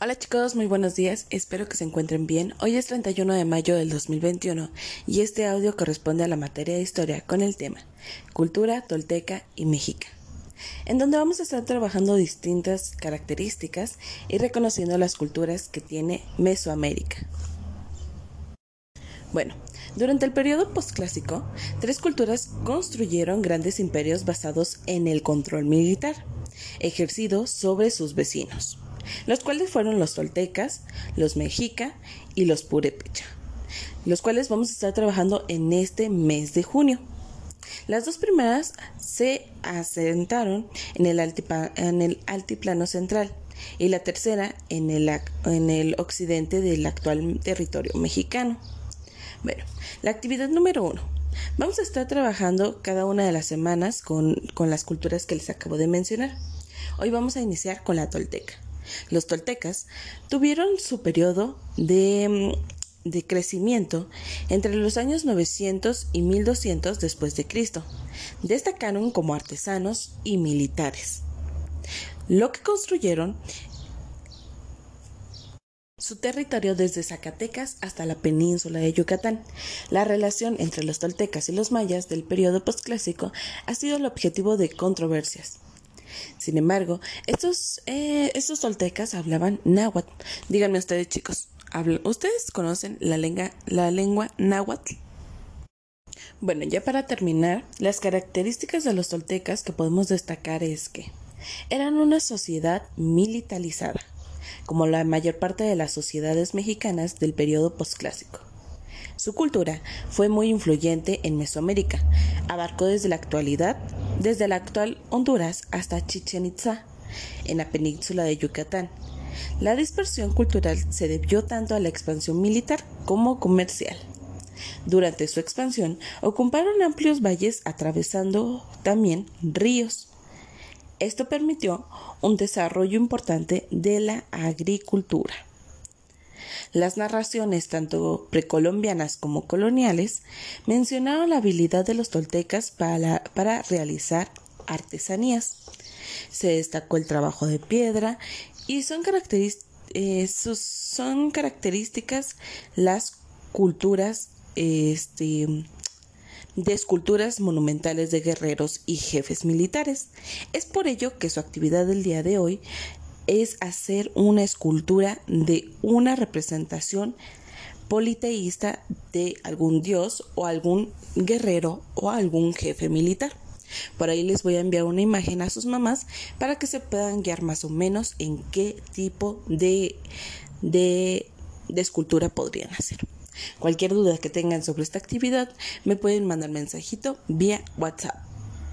Hola chicos, muy buenos días, espero que se encuentren bien. Hoy es 31 de mayo del 2021 y este audio corresponde a la materia de historia con el tema Cultura Tolteca y Méxica, en donde vamos a estar trabajando distintas características y reconociendo las culturas que tiene Mesoamérica. Bueno, durante el periodo postclásico, tres culturas construyeron grandes imperios basados en el control militar, ejercido sobre sus vecinos los cuales fueron los toltecas, los mexica y los purépecha, los cuales vamos a estar trabajando en este mes de junio. Las dos primeras se asentaron en el, altiplano central y la tercera en el, en el occidente del actual territorio mexicano. Bueno, la actividad número uno. Vamos a estar trabajando cada una de las semanas con, con las culturas que les acabo de mencionar. Hoy vamos a iniciar con la tolteca. Los toltecas tuvieron su periodo de, de crecimiento entre los años 900 y 1200 después de Cristo. Destacaron como artesanos y militares. Lo que construyeron su territorio desde Zacatecas hasta la península de Yucatán. La relación entre los toltecas y los mayas del periodo postclásico ha sido el objetivo de controversias. Sin embargo, estos, eh, estos toltecas hablaban náhuatl. Díganme ustedes, chicos, ¿ustedes conocen la lengua, la lengua náhuatl? Bueno, ya para terminar, las características de los toltecas que podemos destacar es que eran una sociedad militarizada, como la mayor parte de las sociedades mexicanas del periodo postclásico. Su cultura fue muy influyente en Mesoamérica, abarcó desde la actualidad, desde la actual Honduras hasta Chichen Itza, en la península de Yucatán. La dispersión cultural se debió tanto a la expansión militar como comercial. Durante su expansión ocuparon amplios valles atravesando también ríos. Esto permitió un desarrollo importante de la agricultura. Las narraciones, tanto precolombianas como coloniales, mencionaron la habilidad de los toltecas para, para realizar artesanías. Se destacó el trabajo de piedra y son, eh, características las culturas este, de esculturas monumentales de guerreros y jefes militares. Es por ello que su actividad del día de hoy es hacer una escultura de una representación politeísta de algún dios o algún guerrero o algún jefe militar. Por ahí les voy a enviar una imagen a sus mamás para que se puedan guiar más o menos en qué tipo de, de, de escultura podrían hacer. Cualquier duda que tengan sobre esta actividad me pueden mandar mensajito vía WhatsApp.